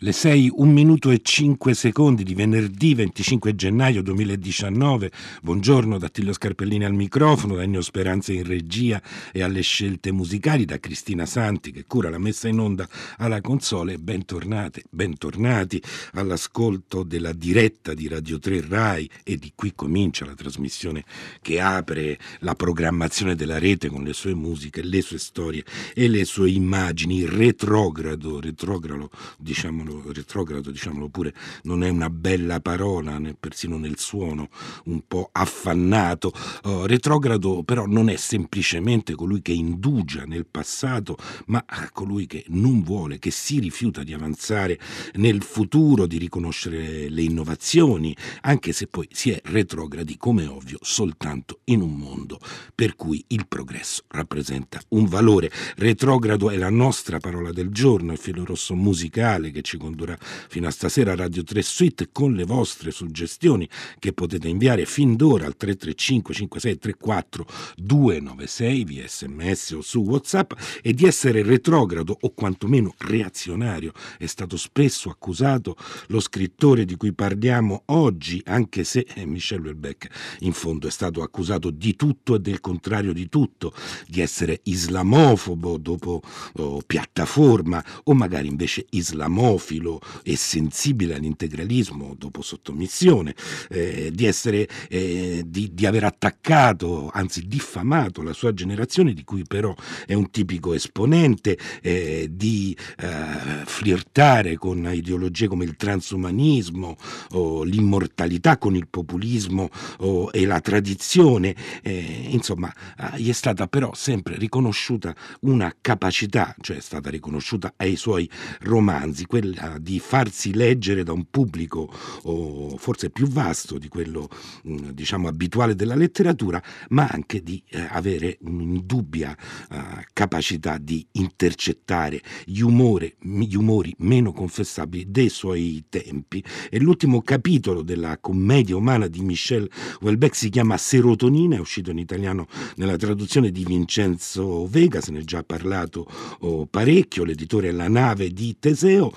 Le 6, 1 minuto e 5 secondi di venerdì 25 gennaio 2019. Buongiorno da Tillo Scarpellini al microfono, da Ennio Speranza in regia e alle scelte musicali, da Cristina Santi che cura la messa in onda alla console. Bentornate, bentornati all'ascolto della diretta di Radio 3 Rai e di qui comincia la trasmissione che apre la programmazione della rete con le sue musiche, le sue storie e le sue immagini. Retrogrado, retrogrado diciamo diciamolo, retrogrado, diciamolo pure, non è una bella parola, né persino nel suono, un po' affannato. Uh, retrogrado però non è semplicemente colui che indugia nel passato, ma colui che non vuole, che si rifiuta di avanzare nel futuro, di riconoscere le innovazioni, anche se poi si è retrogradi, come ovvio, soltanto in un mondo per cui il progresso rappresenta un valore. Retrogrado è la nostra parola del giorno, il filo rosso musicale che ci ci condurrà fino a stasera Radio 3 Suite con le vostre suggestioni che potete inviare fin d'ora al 335 5634 296 via sms o su whatsapp e di essere retrogrado o quantomeno reazionario è stato spesso accusato lo scrittore di cui parliamo oggi anche se eh, Michel Houellebecq in fondo è stato accusato di tutto e del contrario di tutto di essere islamofobo dopo oh, piattaforma o magari invece islamofobo cinefilo e sensibile all'integralismo dopo sottomissione, eh, di, essere, eh, di, di aver attaccato, anzi diffamato la sua generazione, di cui però è un tipico esponente, eh, di eh, flirtare con ideologie come il transumanismo o l'immortalità con il populismo o, e la tradizione. Eh, insomma, eh, gli è stata però sempre riconosciuta una capacità, cioè è stata riconosciuta ai suoi romanzi, quella quella di farsi leggere da un pubblico oh, forse più vasto di quello mm, diciamo abituale della letteratura, ma anche di eh, avere un'indubbia eh, capacità di intercettare gli, umore, gli umori meno confessabili dei suoi tempi. E l'ultimo capitolo della commedia umana di Michel Houellebecq si chiama Serotonina, è uscito in italiano nella traduzione di Vincenzo Vega, se ne è già parlato oh, parecchio, l'editore è La nave di Teseo,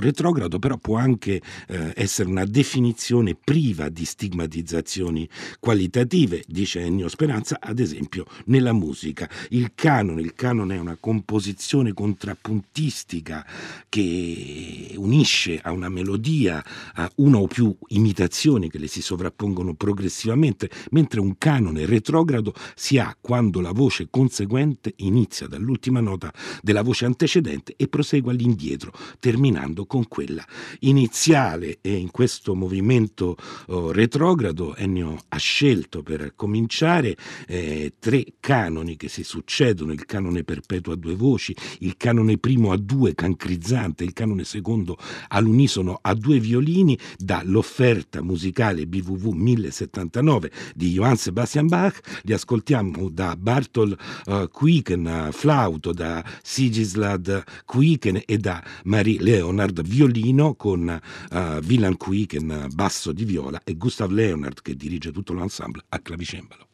retrogrado, però può anche eh, essere una definizione priva di stigmatizzazioni qualitative, dice Ennio Speranza, ad esempio nella musica. Il canone, il canone è una composizione contrappuntistica che unisce a una melodia a una o più imitazioni che le si sovrappongono progressivamente, mentre un canone retrogrado si ha quando la voce conseguente inizia dall'ultima nota della voce antecedente e prosegue all'indietro, terminando terminando con quella iniziale e in questo movimento oh, retrogrado Ennio ha scelto per cominciare eh, tre canoni che si succedono, il canone perpetuo a due voci, il canone primo a due cancrizzante, il canone secondo all'unisono a due violini dall'offerta musicale BWV 1079 di Johann Sebastian Bach, li ascoltiamo da Bartol uh, flauto, da Sigislad Quiken e da Marie Leon Leonard violino con uh, Willan Quiken basso di viola e Gustav Leonard che dirige tutto l'ensemble a clavicembalo.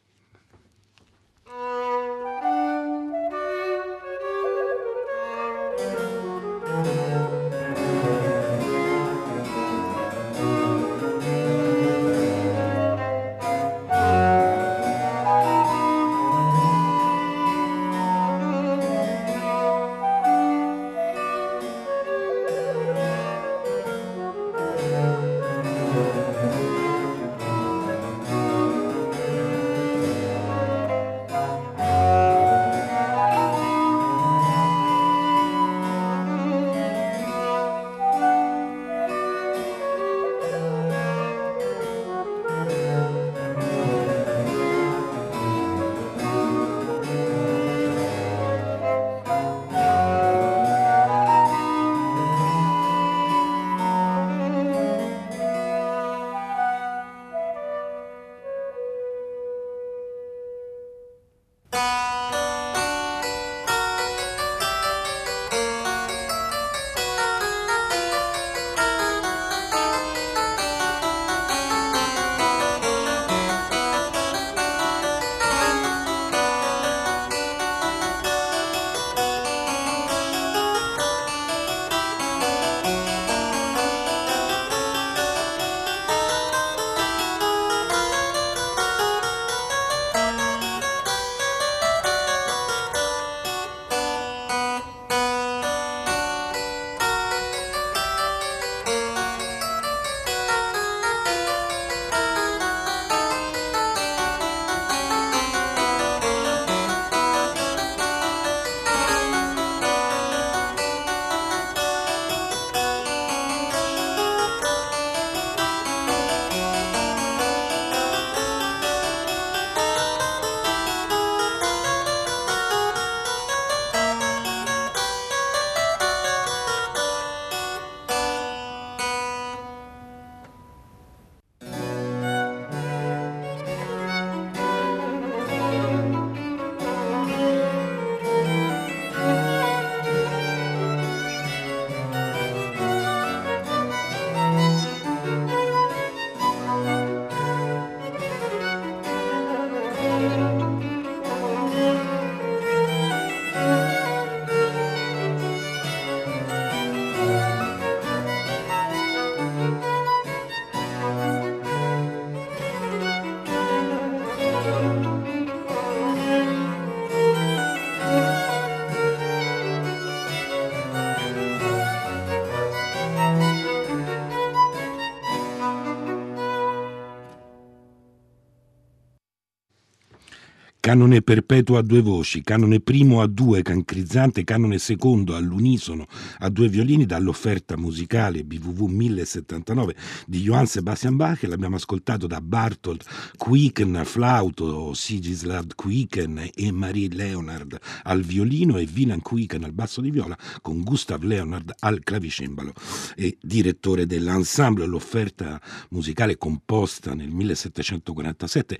Canone perpetuo a due voci, canone primo a due cancrizzante, canone secondo all'unisono a due violini dall'offerta musicale BVV 1079 di Johann Sebastian Bach, l'abbiamo ascoltato da Bartolt Quicken flauto, Sigislav Quicken e Marie Leonard al violino e Wieland Quicken al basso di viola con Gustav Leonard al clavicembalo e direttore dell'ensemble. L'offerta musicale composta nel 1747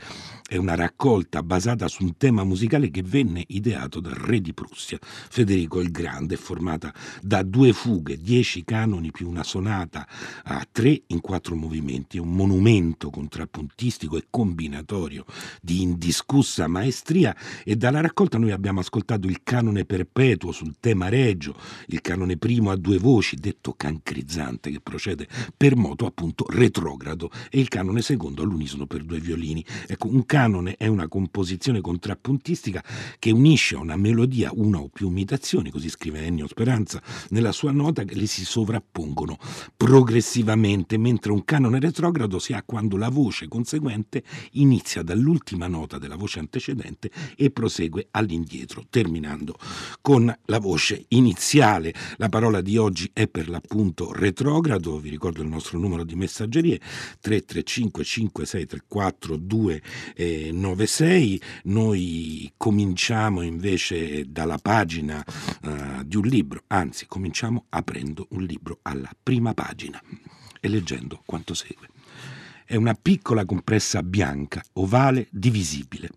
è una raccolta basata un tema musicale che venne ideato dal re di Prussia, Federico il Grande, formata da due fughe, dieci canoni più una sonata a tre in quattro movimenti, un monumento contrappuntistico e combinatorio di indiscussa maestria e dalla raccolta noi abbiamo ascoltato il canone perpetuo sul tema regio, il canone primo a due voci, detto cancrizzante, che procede per moto appunto retrogrado e il canone secondo all'unisono per due violini. Ecco, un canone è una composizione contrappuntistica che unisce a una melodia una o più imitazioni, così scrive Ennio Speranza, nella sua nota che le si sovrappongono progressivamente, mentre un canone retrogrado si ha quando la voce conseguente inizia dall'ultima nota della voce antecedente e prosegue all'indietro, terminando con la voce iniziale. La parola di oggi è per l'appunto retrogrado, vi ricordo il nostro numero di messaggerie 335 5634 296. Noi cominciamo invece dalla pagina uh, di un libro, anzi cominciamo aprendo un libro alla prima pagina e leggendo quanto segue. È una piccola compressa bianca, ovale, divisibile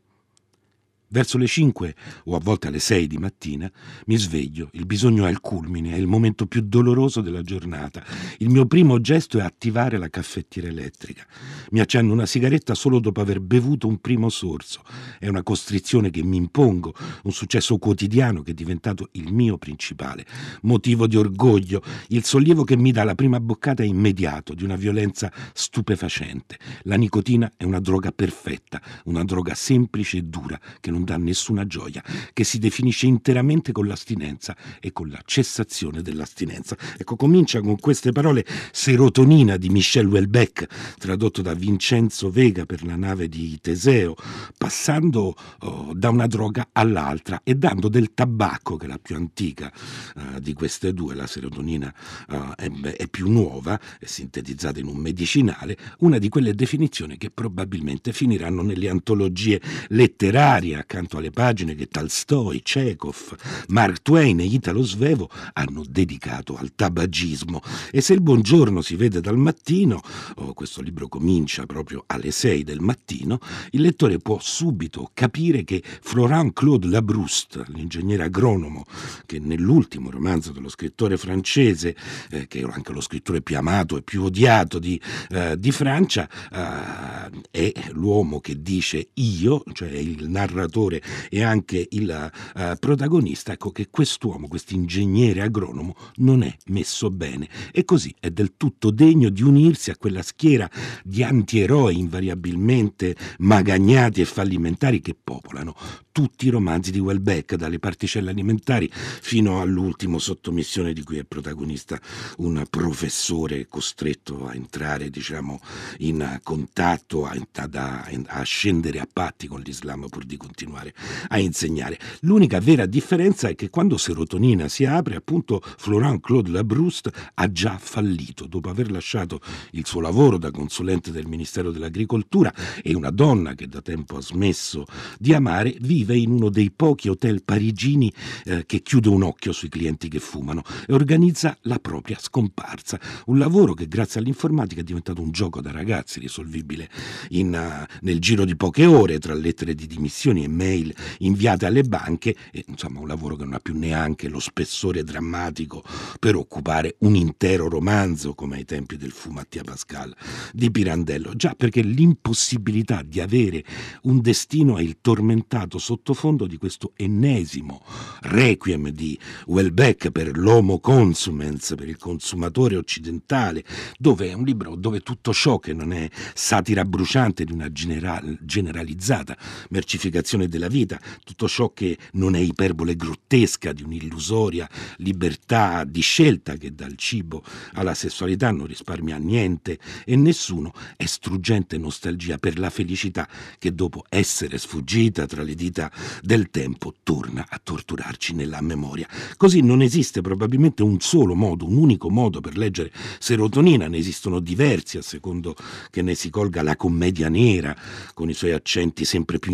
Verso le 5 o a volte alle 6 di mattina mi sveglio, il bisogno è al culmine, è il momento più doloroso della giornata. Il mio primo gesto è attivare la caffettiera elettrica. Mi accendo una sigaretta solo dopo aver bevuto un primo sorso. È una costrizione che mi impongo, un successo quotidiano che è diventato il mio principale. Motivo di orgoglio, il sollievo che mi dà la prima boccata è immediato, di una violenza stupefacente. La nicotina è una droga perfetta, una droga semplice e dura che non non dà nessuna gioia, che si definisce interamente con l'astinenza e con la cessazione dell'astinenza. Ecco, comincia con queste parole Serotonina di Michel Houellebecq, tradotto da Vincenzo Vega per la nave di Teseo, passando oh, da una droga all'altra e dando del tabacco, che è la più antica uh, di queste due, la serotonina uh, è, più nuova, è sintetizzata in un medicinale, una di quelle definizioni che probabilmente finiranno nelle antologie letterarie accanto alle pagine che Tolstoi, Chekhov, Mark Twain e Italo Svevo hanno dedicato al tabagismo. E se il buongiorno si vede dal mattino, oh, questo libro comincia proprio alle 6 del mattino, il lettore può subito capire che Florent Claude Labrouste, l'ingegnere agronomo, che nell'ultimo romanzo dello scrittore francese, eh, che era anche lo scrittore più amato e più odiato di, eh, di Francia, eh, è l'uomo che dice io, cioè il narratore l'autore e anche il uh, protagonista, ecco che quest'uomo, questo ingegnere agronomo, non è messo bene. E così è del tutto degno di unirsi a quella schiera di antieroi invariabilmente magagnati e fallimentari che popolano tutti i romanzi di Welbeck, dalle particelle alimentari fino all'ultimo sottomissione di cui è protagonista un professore costretto a entrare diciamo, in contatto, a, a, a scendere a patti con l'Islam pur di continuare continuare a insegnare. L'unica vera differenza è che quando Serotonina si apre, appunto, Florent Claude Labrouste ha già fallito dopo aver lasciato il suo lavoro da consulente del Ministero dell'Agricoltura e una donna che da tempo ha smesso di amare vive in uno dei pochi hotel parigini eh, che chiude un occhio sui clienti che fumano e organizza la propria scomparsa. Un lavoro che grazie all'informatica è diventato un gioco da ragazzi risolvibile in, uh, nel giro di poche ore tra lettere di dimissioni e mail inviate alle banche, e, insomma un lavoro che non ha più neanche lo spessore drammatico per occupare un intero romanzo come ai tempi del fu Mattia Pascal di Pirandello, già perché l'impossibilità di avere un destino è il tormentato sottofondo di questo ennesimo requiem di Welbeck per l'homo consumens, per il consumatore occidentale, dove è un libro dove tutto ciò che non è satira bruciante di una general, generalizzata mercificazione ragione della vita, tutto ciò che non è iperbole grottesca di un'illusoria libertà di scelta che dal cibo alla sessualità non risparmia niente e nessuno è struggente nostalgia per la felicità che dopo essere sfuggita tra le dita del tempo torna a torturarci nella memoria. Così non esiste probabilmente un solo modo, un unico modo per leggere serotonina, ne esistono diversi a secondo che ne si colga la commedia nera, con i suoi accenti sempre più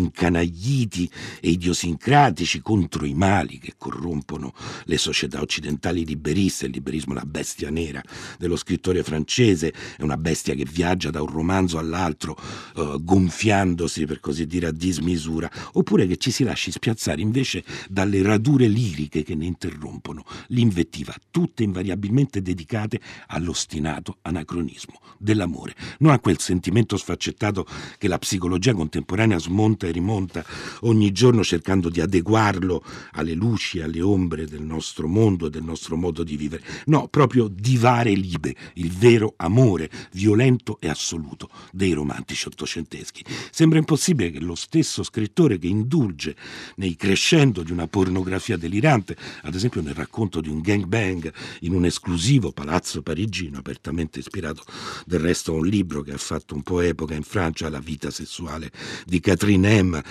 incanagliti e idiosincratici contro i mali che corrompono le società occidentali liberiste, il liberismo la bestia nera dello scrittore francese, è una bestia che viaggia da un romanzo all'altro uh, gonfiandosi per così dire a dismisura, oppure che ci si lasci spiazzare invece dalle radure liriche che ne interrompono l'invettiva, tutte invariabilmente dedicate all'ostinato anacronismo dell'amore, non a quel sentimento sfaccettato che la psicologia contemporanea smonta e rimonta ogni giorno cercando di adeguarlo alle luci alle ombre del nostro mondo e del nostro modo di vivere. No, proprio divare libe, il vero amore violento e assoluto dei romantici ottocenteschi. Sembra impossibile che lo stesso scrittore che indulge nei crescendo di una pornografia delirante, ad esempio nel racconto di un gangbang in un esclusivo palazzo parigino, apertamente ispirato del resto a un libro che ha fatto un po' epoca in Francia, La vita sessuale di Catherine M.,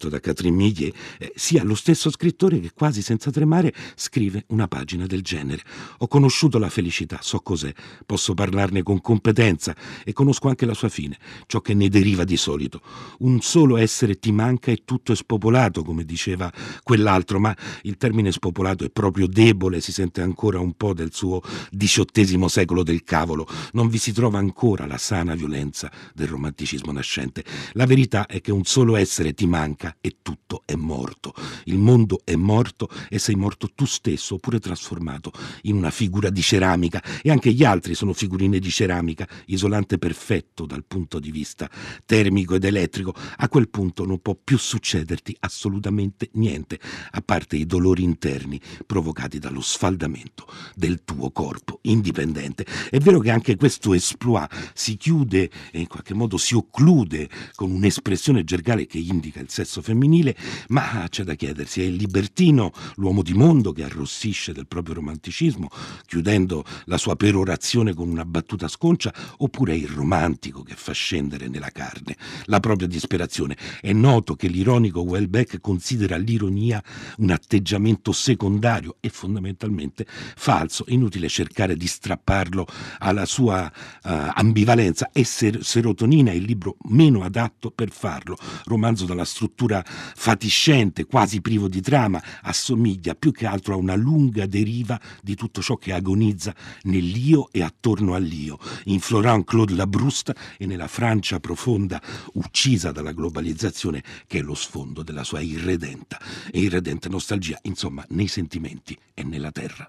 scritto da Catherine Millet, eh, sia lo stesso scrittore che quasi senza tremare scrive una pagina del genere. Ho conosciuto la felicità, so cos'è, posso parlarne con competenza e conosco anche la sua fine, ciò che ne deriva di solito. Un solo essere ti manca e tutto è spopolato, come diceva quell'altro, ma il termine spopolato è proprio debole, si sente ancora un po' del suo diciottesimo secolo del cavolo, non vi si trova ancora la sana violenza del romanticismo nascente. La verità è che un solo essere ti manca e tutto è morto. Il mondo è morto e sei morto tu stesso, oppure trasformato in una figura di ceramica e anche gli altri sono figurine di ceramica, isolante perfetto dal punto di vista termico ed elettrico. A quel punto non può più succederti assolutamente niente, a parte i dolori interni provocati dallo sfaldamento del tuo corpo indipendente. È vero che anche questo esploit si chiude e in qualche modo si occlude con un'espressione gergale che indica il sesso femminile, ma c'è da chiedersi, è il libertino, l'uomo di mondo che arrossisce del proprio romanticismo, chiudendo la sua perorazione con una battuta sconcia, oppure è il romantico che fa scendere nella carne la propria disperazione. È noto che l'ironico Welbeck considera l'ironia un atteggiamento secondario e fondamentalmente falso. Inutile cercare di strapparlo alla sua uh, ambivalenza. E ser- Serotonina è il libro meno adatto per farlo. Romanzo dalla struttura fatiscente, quasi privo di trama, assomiglia più che altro a una lunga deriva di tutto ciò che agonizza nell'io e attorno all'io, in Florent Claude Labrouste e nella Francia profonda, uccisa dalla globalizzazione, che è lo sfondo della sua irredenta e irredente nostalgia, insomma, nei sentimenti e nella terra.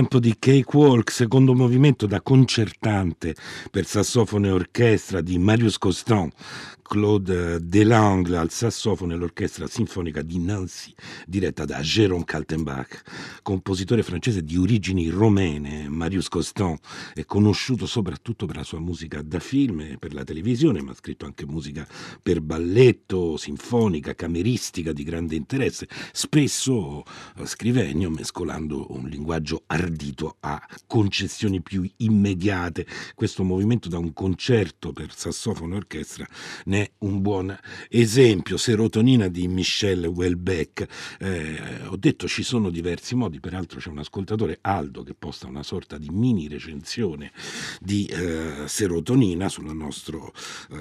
Tempo di Cakewalk, secondo movimento da concertante per sassofono e orchestra di Marius Costan, Claude Delangle al sassofono e l'orchestra sinfonica di Nancy, diretta da Jérôme Kaltenbach, compositore francese di origini romene. Marius Costan è conosciuto soprattutto per la sua musica da film e per la televisione, ma ha scritto anche musica per balletto, sinfonica, cameristica di grande interesse. Spesso eh, scrive Ennio mescolando un linguaggio ardito a concessioni più immediate. Questo movimento da un concerto per sassofono e orchestra ne è un buon esempio. Serotonina di Michel Welbeck. Eh, ho detto ci sono diversi modi, peraltro c'è un ascoltatore, Aldo, che posta una sorta di mini recensione di eh, serotonina nostro, eh,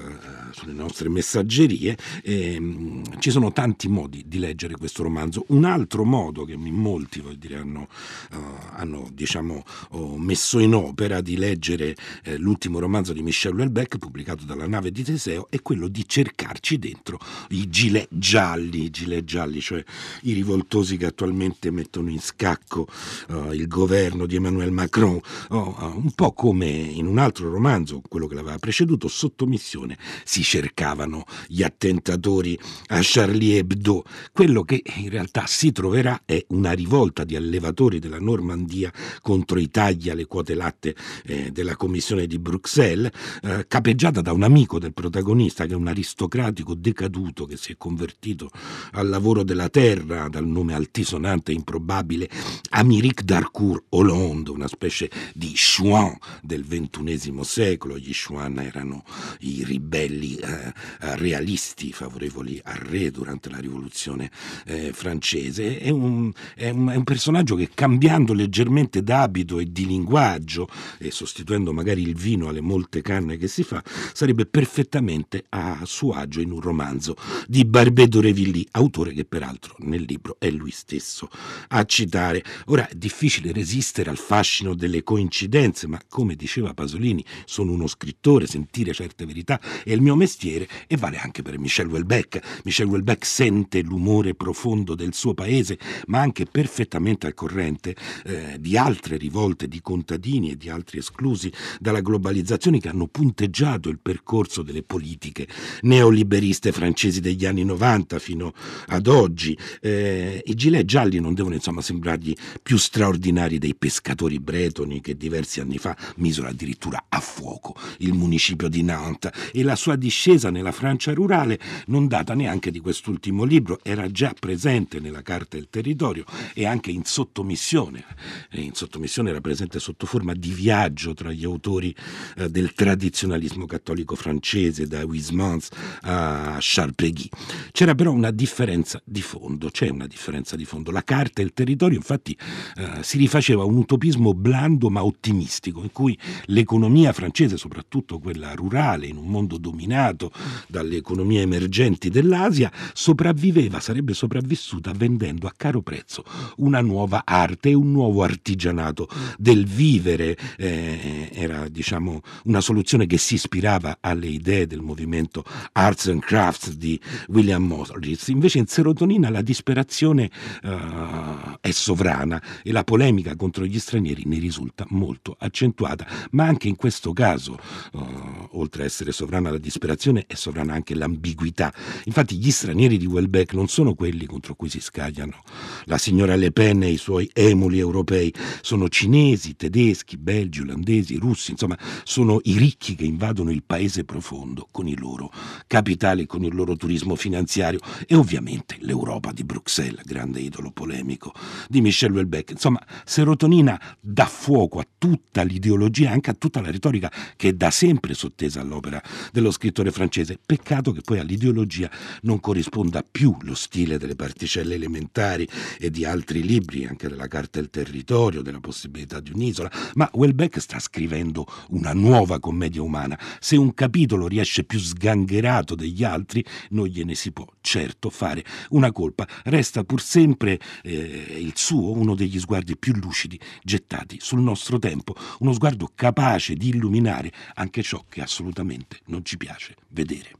sulle nostre messaggerie. Mm, ci sono tanti modi di leggere questo romanzo. Un altro modo che molti dire, hanno, uh, hanno diciamo, oh, messo in opera di leggere eh, l'ultimo romanzo di Michel Welbeck, pubblicato dalla nave di Teseo, è quello di cercarci dentro i gilet gialli, i gilet gialli, cioè i rivoltosi che attualmente mettono in scacco uh, il governo di Emmanuel Macron, uh, un po' come in un altro romanzo, quello che l'aveva preceduto, Sottomissione, si cercavano gli attentatori a Charlie Hebdo. Quello che in realtà si troverà è una rivolta di allevatori della Normandia contro i tagli alle quote latte eh, della commissione di Bruxelles, eh, capeggiata da un amico del protagonista che un aristocratico decaduto che si è convertito al lavoro della terra dal nome altisonante e improbabile Amiric Darcourt Hollande, una specie di Chouan del ventunesimo secolo. Gli Chouan erano i ribelli eh, realisti favorevoli al re durante la rivoluzione eh, francese. È un, è, un, è un personaggio che cambiando leggermente d'abito e di linguaggio e sostituendo magari il vino alle molte canne che si fa, sarebbe perfettamente a suo agio in un romanzo di Barbedо Revilli, autore che peraltro nel libro è lui stesso a citare. Ora è difficile resistere al fascino delle coincidenze, ma come diceva Pasolini, sono uno scrittore, sentire certe verità è il mio mestiere e vale anche per Michel Houellebecq. Michel Houellebecq sente l'umore profondo del suo paese, ma anche perfettamente al corrente eh, di altre rivolte di contadini e di altri esclusi dalla globalizzazione che hanno punteggiato il percorso delle politiche neoliberiste francesi degli anni 90 fino ad oggi. Eh, I gilet gialli non devono insomma sembrargli più straordinari dei pescatori bretoni che diversi anni fa misero addirittura a fuoco il municipio di Nantes e la sua discesa nella Francia rurale non data neanche di quest'ultimo libro, era già presente nella Carta del Territorio e anche in sottomissione in sottomissione era presente sotto forma di viaggio tra gli autori eh, del tradizionalismo cattolico francese, da Huysmans a Charles Péguy. C'era però una differenza di fondo, c'è una differenza di fondo. La carta e il territorio infatti eh, si rifaceva un utopismo blando ma ottimistico, in cui l'economia francese, soprattutto quella rurale, in un mondo dominato dalle economie emergenti dell'Asia, sopravviveva, sarebbe sopravvissuta vendendo a caro prezzo una nuova arte e un nuovo artigianato del vivere. Eh, era diciamo una soluzione che si ispirava alle idee del movimento Arts and Crafts di William Morris. Invece in serotonina la disperazione uh, è sovrana e la polemica contro gli stranieri ne risulta molto accentuata, ma anche in questo caso, uh, oltre a essere sovrana la disperazione, è sovrana anche l'ambiguità. Infatti gli stranieri di Welbeck non sono quelli contro cui si scagliano la signora Le Pen e i suoi emuli europei, sono cinesi, tedeschi, belgi, olandesi, russi, insomma sono i ricchi che invadono il paese profondo con i loro capitali, con il loro turismo finanziario e ovviamente l'Europa di Bruxelles, grande idolo polemico di Michel Welbeck. Insomma, serotonina dà fuoco a tutta l'ideologia, anche a tutta la retorica che è da sempre sottesa all'opera dello scrittore francese. Peccato che poi all'ideologia non corrisponda più lo stile delle particelle elementari e di altri libri, anche della Carta del Territorio, della possibilità di un'isola, ma Welbeck sta scrivendo una nuova commedia umana. Se un capitolo riesce più sgangherato degli altri, non gliene si può certo fare una colpa. Resta pur sempre eh, il suo, uno degli sguardi più lucidi gettati sul nostro tempo, uno sguardo capace di illuminare anche ciò che assolutamente non ci piace vedere.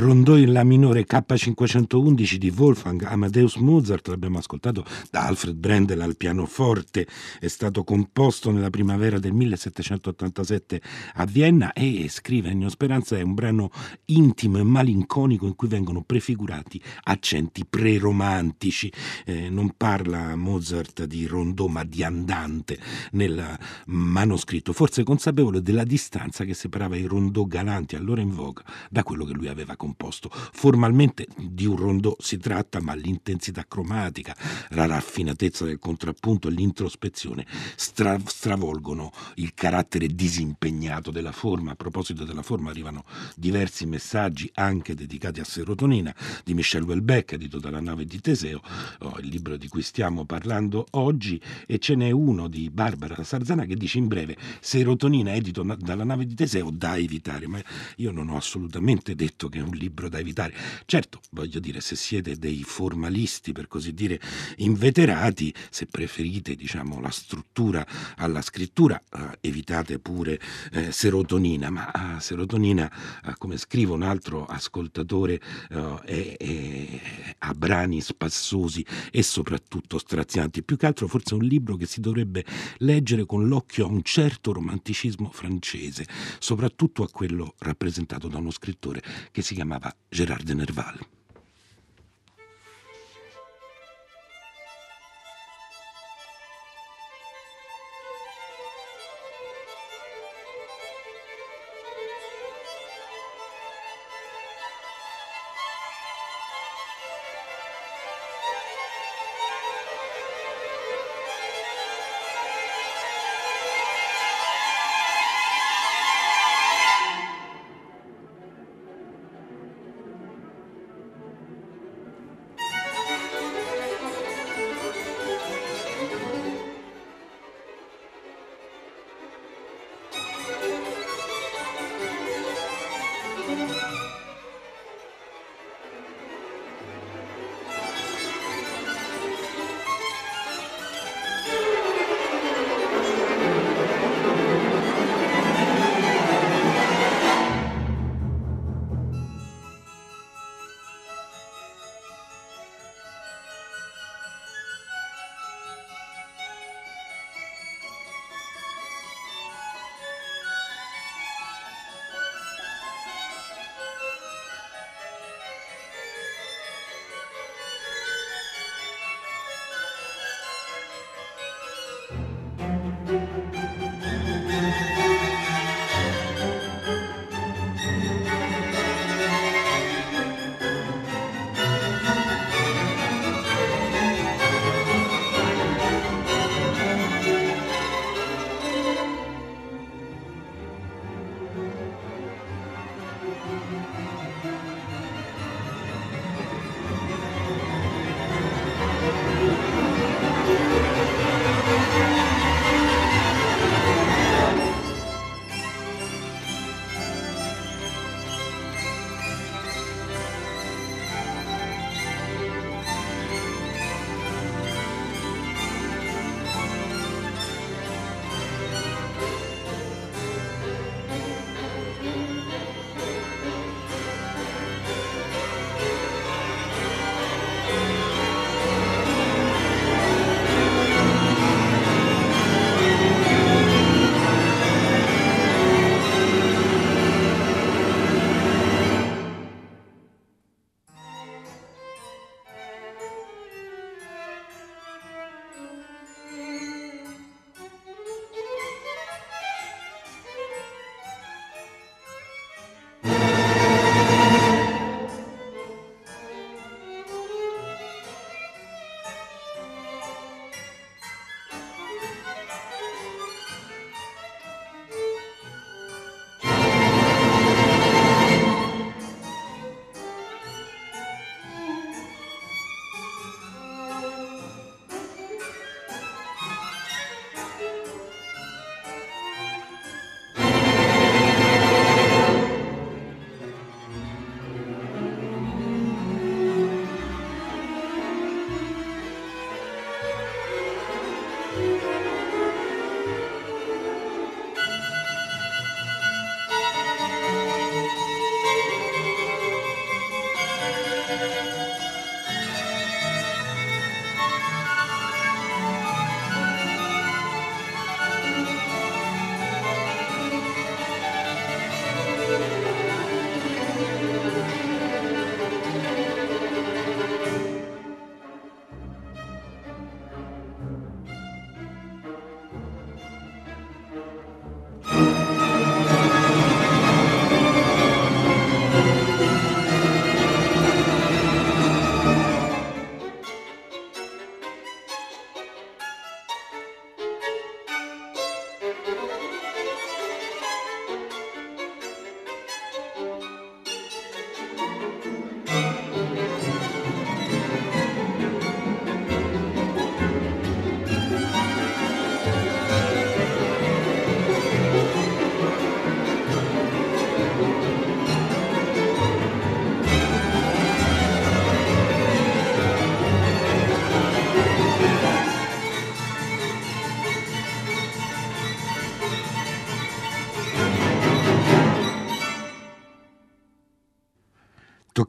Rondò in La minore K511 di Wolfgang Amadeus Mozart, l'abbiamo ascoltato da Alfred Brendel al pianoforte, è stato composto nella primavera del 1787 a Vienna e scrive Ennio Speranza è un brano intimo e malinconico in cui vengono prefigurati accenti preromantici. Eh, non parla Mozart di rondò ma di andante nel manoscritto, forse consapevole della distanza che separava i rondò galanti allora in voga da quello che lui aveva composto. Formalmente di un rondò si tratta, ma l'intensità cromatica, la raffinatezza del contrappunto e l'introspezione stra- stravolgono il carattere disimpegnato della forma. A proposito della forma arrivano diversi messaggi anche dedicati a serotonina di Michel Houellebecq, edito dalla nave di Teseo, oh, il libro di cui stiamo parlando oggi, e ce n'è uno di Barbara Sarzana che dice in breve serotonina edito dalla nave di Teseo da evitare, ma io non ho assolutamente detto che è un libro da evitare. Certo, voglio dire, se siete dei formalisti, per così dire, inveterati, se preferite, diciamo, la struttura alla scrittura, eh, evitate pure eh, serotonina, ma eh, serotonina, eh, come scrive un altro ascoltatore, eh, è, è, ha brani spassosi e soprattutto strazianti. Più che altro forse è un libro che si dovrebbe leggere con l'occhio a un certo romanticismo francese, soprattutto a quello rappresentato da uno scrittore che si chiamava Gérard Nerval.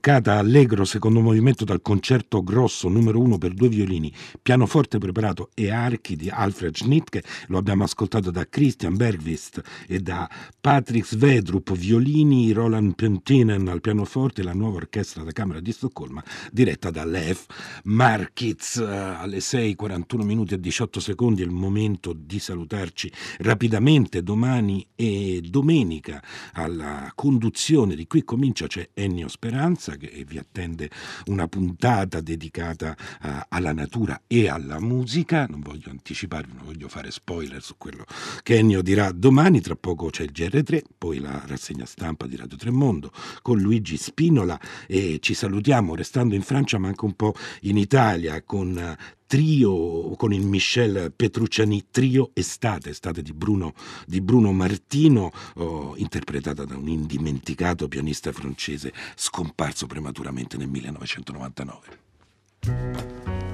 Toccata allegro secondo movimento dal concerto grosso numero uno per due violini, pianoforte preparato e archi di Alfred Schnittke, lo abbiamo ascoltato da Christian Bergvist e da Patrick Svedrup, violini, Roland Pentinen al pianoforte la nuova orchestra da Camera di Stoccolma diretta da Lev Markitz. Alle 6.41 minuti e 18 secondi è il momento di salutarci rapidamente domani e domenica alla conduzione di qui comincia c'è Ennio Speranza che vi attende una puntata dedicata uh, alla natura e alla musica. Non voglio anticiparvi, non voglio fare spoiler su quello che Ennio dirà domani. Tra poco c'è il GR3, poi la rassegna stampa di Radio Tremondo con Luigi Spinola e ci salutiamo restando in Francia ma anche un po' in Italia con trio con il Michel Petrucciani trio Estate, estate di Bruno, di Bruno Martino, oh, interpretata da un indimenticato pianista francese scomparso prematuramente nel 1999.